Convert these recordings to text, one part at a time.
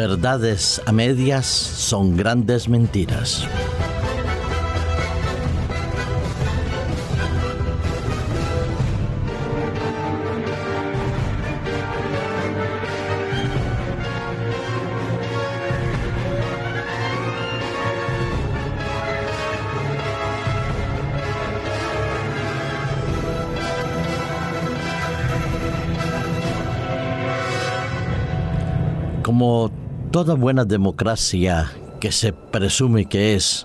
Verdades a medias son grandes mentiras. Como toda buena democracia que se presume que es,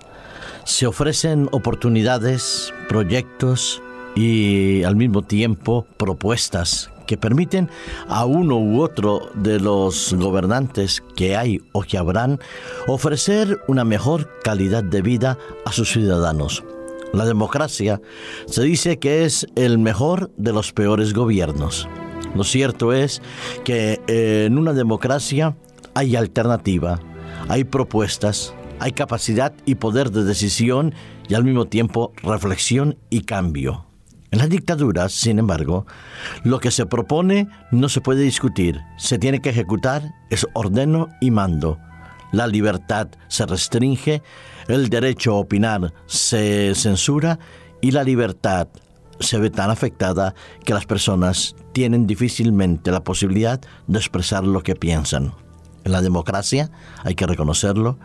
se ofrecen oportunidades, proyectos y al mismo tiempo propuestas que permiten a uno u otro de los gobernantes que hay o que habrán ofrecer una mejor calidad de vida a sus ciudadanos. La democracia se dice que es el mejor de los peores gobiernos. Lo cierto es que eh, en una democracia hay alternativa, hay propuestas, hay capacidad y poder de decisión y al mismo tiempo reflexión y cambio. En las dictaduras, sin embargo, lo que se propone no se puede discutir, se tiene que ejecutar, es ordeno y mando. La libertad se restringe, el derecho a opinar se censura y la libertad se ve tan afectada que las personas tienen difícilmente la posibilidad de expresar lo que piensan. En la democracia, hay que reconocerlo,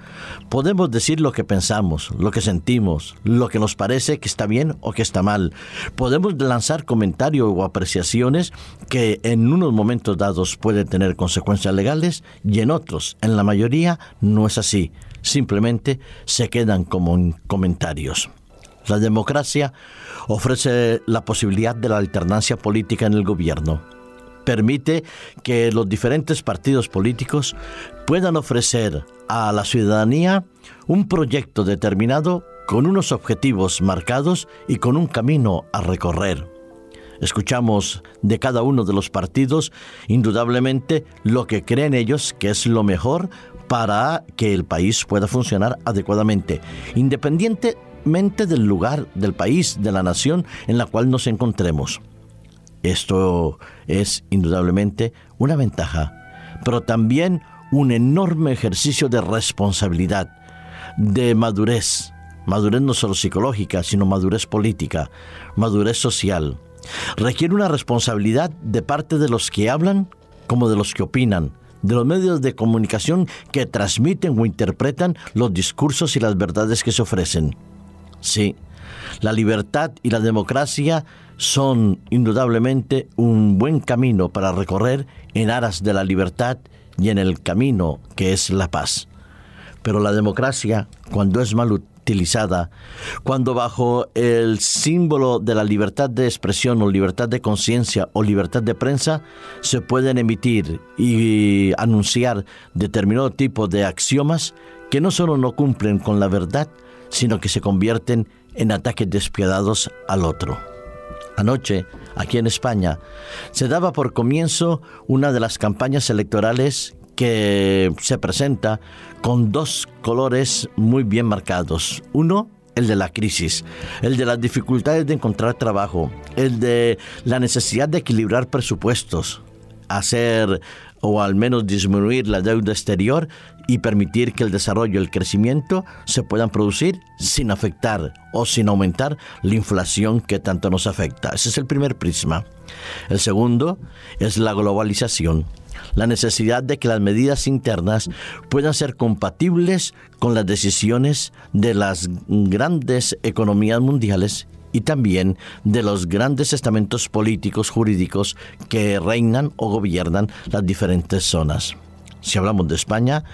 podemos decir lo que pensamos, lo que sentimos, lo que nos parece que está bien o que está mal. Podemos lanzar comentarios o apreciaciones que en unos momentos dados pueden tener consecuencias legales y en otros, en la mayoría, no es así. Simplemente se quedan como comentarios. La democracia ofrece la posibilidad de la alternancia política en el gobierno permite que los diferentes partidos políticos puedan ofrecer a la ciudadanía un proyecto determinado con unos objetivos marcados y con un camino a recorrer. Escuchamos de cada uno de los partidos indudablemente lo que creen ellos que es lo mejor para que el país pueda funcionar adecuadamente, independientemente del lugar, del país, de la nación en la cual nos encontremos. Esto es indudablemente una ventaja, pero también un enorme ejercicio de responsabilidad, de madurez, madurez no solo psicológica, sino madurez política, madurez social. Requiere una responsabilidad de parte de los que hablan como de los que opinan, de los medios de comunicación que transmiten o interpretan los discursos y las verdades que se ofrecen. Sí, la libertad y la democracia son indudablemente un buen camino para recorrer en aras de la libertad y en el camino que es la paz. Pero la democracia, cuando es mal utilizada, cuando bajo el símbolo de la libertad de expresión o libertad de conciencia o libertad de prensa, se pueden emitir y anunciar determinado tipo de axiomas que no solo no cumplen con la verdad, sino que se convierten en ataques despiadados al otro. Anoche, aquí en España, se daba por comienzo una de las campañas electorales que se presenta con dos colores muy bien marcados. Uno, el de la crisis, el de las dificultades de encontrar trabajo, el de la necesidad de equilibrar presupuestos, hacer o al menos disminuir la deuda exterior y permitir que el desarrollo y el crecimiento se puedan producir sin afectar o sin aumentar la inflación que tanto nos afecta. Ese es el primer prisma. El segundo es la globalización la necesidad de que las medidas internas puedan ser compatibles con las decisiones de las grandes economías mundiales y también de los grandes estamentos políticos jurídicos que reinan o gobiernan las diferentes zonas. Si hablamos de España,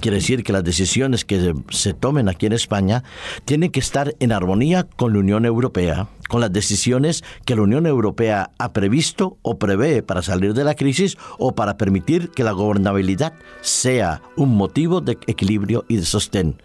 quiere decir que las decisiones que se tomen aquí en España tienen que estar en armonía con la Unión Europea, con las decisiones que la Unión Europea ha previsto o prevé para salir de la crisis o para permitir que la gobernabilidad sea un motivo de equilibrio y de sostén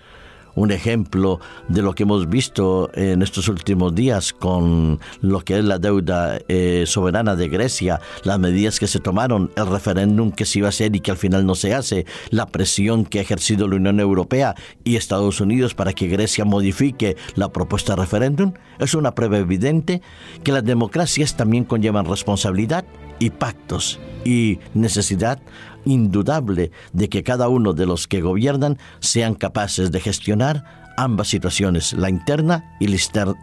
un ejemplo de lo que hemos visto en estos últimos días con lo que es la deuda eh, soberana de Grecia, las medidas que se tomaron, el referéndum que se iba a hacer y que al final no se hace, la presión que ha ejercido la Unión Europea y Estados Unidos para que Grecia modifique la propuesta de referéndum, es una prueba evidente que las democracias también conllevan responsabilidad y pactos y necesidad indudable de que cada uno de los que gobiernan sean capaces de gestionar ambas situaciones, la interna y la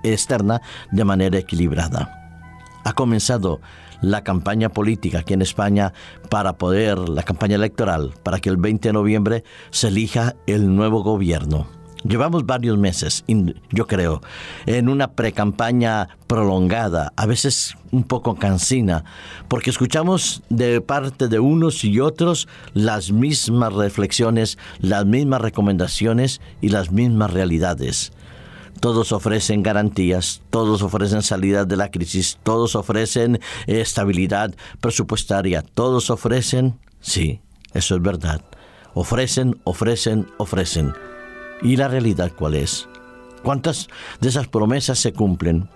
externa, de manera equilibrada. Ha comenzado la campaña política aquí en España para poder, la campaña electoral, para que el 20 de noviembre se elija el nuevo gobierno. Llevamos varios meses, yo creo, en una precampaña prolongada, a veces un poco cansina, porque escuchamos de parte de unos y otros las mismas reflexiones, las mismas recomendaciones y las mismas realidades. Todos ofrecen garantías, todos ofrecen salida de la crisis, todos ofrecen estabilidad presupuestaria, todos ofrecen, sí, eso es verdad, ofrecen, ofrecen, ofrecen ¿Y la realidad cuál es? ¿Cuántas de esas promesas se cumplen?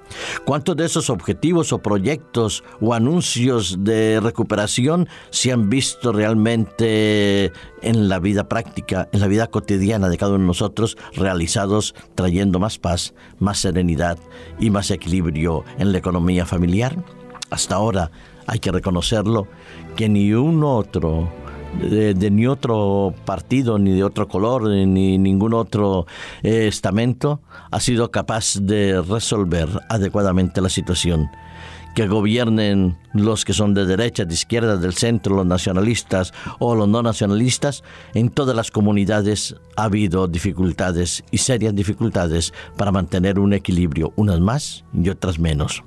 ¿Cuántos de esos objetivos o proyectos o anuncios de recuperación se han visto realmente en la vida práctica, en la vida cotidiana de cada uno de nosotros, realizados trayendo más paz, más serenidad y más equilibrio en la economía familiar? Hasta ahora hay que reconocerlo que ni un otro de, ni otro partido, ni de otro color, ni ningún otro eh, estamento ha sido capaz de resolver adecuadamente la situación. Que gobiernen los que son de derecha, de izquierda, del centro, los nacionalistas o los no nacionalistas, en todas las comunidades ha habido dificultades y serias dificultades para mantener un equilibrio, unas más y otras menos.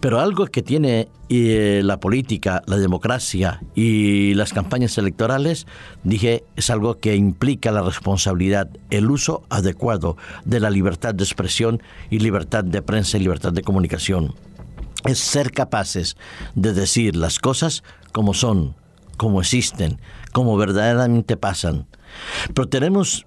Pero algo que tiene eh, la política, la democracia y las campañas electorales, dije, es algo que implica la responsabilidad, el uso adecuado de la libertad de expresión y libertad de prensa y libertad de comunicación. Es ser capaces de decir las cosas como son, como existen, como verdaderamente pasan. Pero tenemos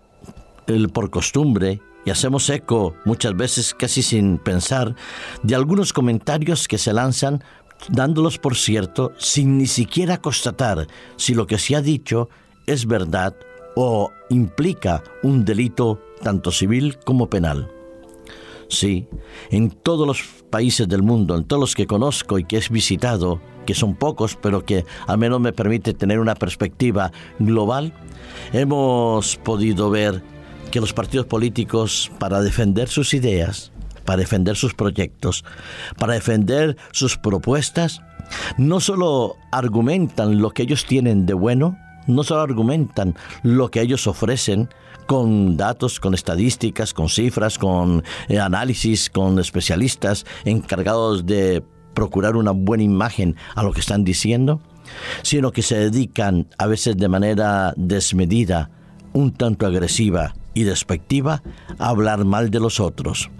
el, por costumbre y hacemos eco muchas veces casi sin pensar de algunos comentarios que se lanzan dándolos por cierto sin ni siquiera constatar si lo que se ha dicho es verdad o implica un delito tanto civil como penal. Sí, en todos los países del mundo, en todos los que conozco y que he visitado, que son pocos, pero que al menos me permite tener una perspectiva global, hemos podido ver que los partidos políticos, para defender sus ideas, para defender sus proyectos, para defender sus propuestas, no solo argumentan lo que ellos tienen de bueno, no solo argumentan lo que ellos ofrecen con datos, con estadísticas, con cifras, con eh, análisis, con especialistas encargados de procurar una buena imagen a lo que están diciendo, sino que se dedican a veces de manera desmedida, un tanto agresiva y despectiva hablar mal de los otros.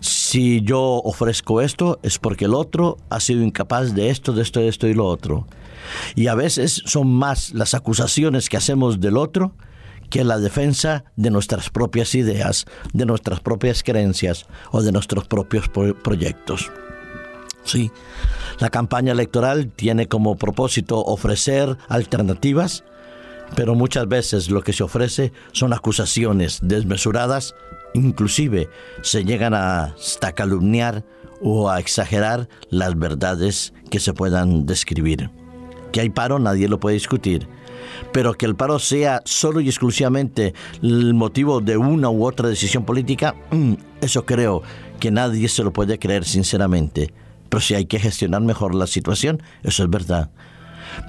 Si yo ofrezco esto es porque el otro ha sido incapaz de esto, de esto, de esto y lo otro. Y a veces son más las acusaciones que hacemos del otro que la defensa de nuestras propias ideas, de nuestras propias creencias o de nuestros propios proyectos. Sí, la campaña electoral tiene como propósito ofrecer alternativas pero muchas veces lo que se ofrece son acusaciones desmesuradas, inclusive se llegan a hasta calumniar o a exagerar las verdades que se puedan describir. Que hay paro nadie lo puede discutir, pero que el paro sea solo y exclusivamente el motivo de una u otra decisión política, mm, eso creo que nadie se lo puede creer sinceramente. Pero si hay que gestionar mejor la situación, eso es verdad.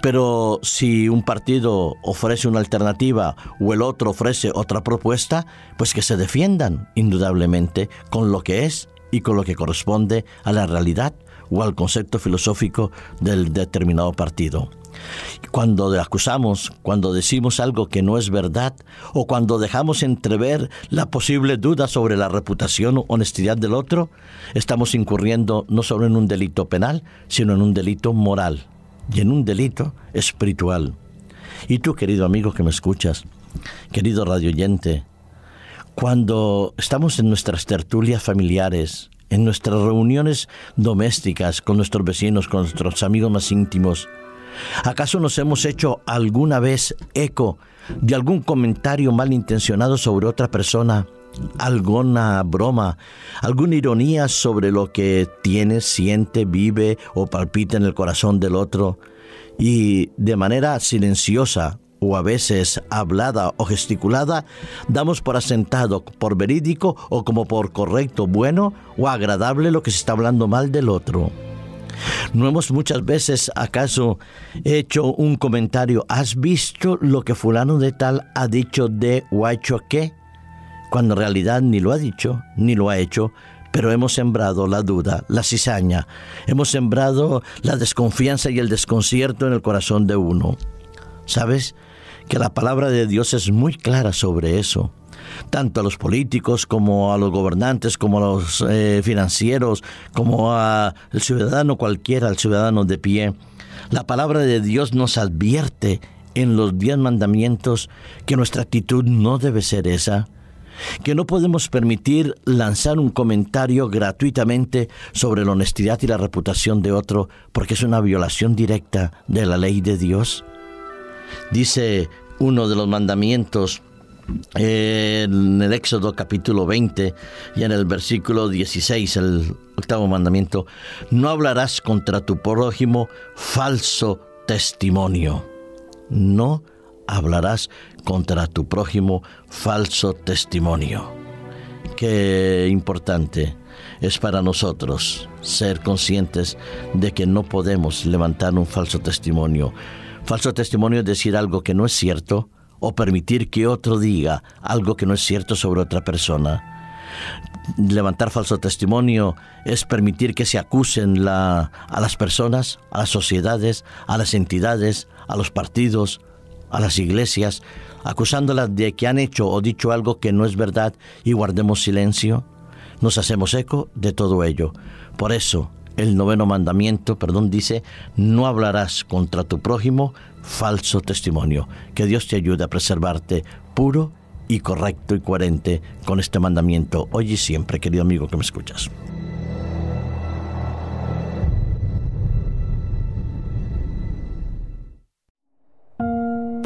Pero si un partido ofrece una alternativa o el otro ofrece otra propuesta, pues que se defiendan indudablemente con lo que es y con lo que corresponde a la realidad o al concepto filosófico del determinado partido. Cuando acusamos, cuando decimos algo que no es verdad o cuando dejamos entrever la posible duda sobre la reputación o honestidad del otro, estamos incurriendo no solo en un delito penal, sino en un delito moral y en un delito espiritual. Y tú, querido amigo que me escuchas, querido radioyente, cuando estamos en nuestras tertulias familiares, en nuestras reuniones domésticas con nuestros vecinos, con nuestros amigos más íntimos, ¿acaso nos hemos hecho alguna vez eco de algún comentario malintencionado sobre otra persona alguna broma, alguna ironía sobre lo que tiene, siente, vive o palpita en el corazón del otro y de manera silenciosa o a veces hablada o gesticulada, damos por asentado, por verídico o como por correcto, bueno o agradable lo que se está hablando mal del otro. ¿No hemos muchas veces acaso hecho un comentario, ¿has visto lo que fulano de tal ha dicho de o ha hecho qué? Cuando en realidad ni lo ha dicho, ni lo ha hecho, pero hemos sembrado la duda, la cizaña, hemos sembrado la desconfianza y el desconcierto en el corazón de uno. ¿Sabes? Que la palabra de Dios es muy clara sobre eso tanto a los políticos como a los gobernantes, como a los eh, financieros, como al ciudadano cualquiera, al ciudadano de pie. La palabra de Dios nos advierte en los diez mandamientos que nuestra actitud no debe ser esa, que no podemos permitir lanzar un comentario gratuitamente sobre la honestidad y la reputación de otro porque es una violación directa de la ley de Dios. Dice uno de los mandamientos en el Éxodo capítulo 20 y en el versículo 16, el octavo mandamiento, no hablarás contra tu prójimo falso testimonio. No hablarás contra tu prójimo falso testimonio. Qué importante es para nosotros ser conscientes de que no podemos levantar un falso testimonio. Falso testimonio es decir algo que no es cierto, o permitir que otro diga algo que no es cierto sobre otra persona. Levantar falso testimonio es permitir que se acusen a las personas, a las sociedades, a las entidades, a los partidos, a las iglesias, acusándolas de que han hecho o dicho algo que no es verdad y guardemos silencio. Nos hacemos eco de todo ello. Por eso, el noveno mandamiento, perdón, dice, no hablarás contra tu prójimo falso testimonio. Que Dios te ayude a preservarte puro y correcto y coherente con este mandamiento hoy y siempre, querido amigo que me escuchas.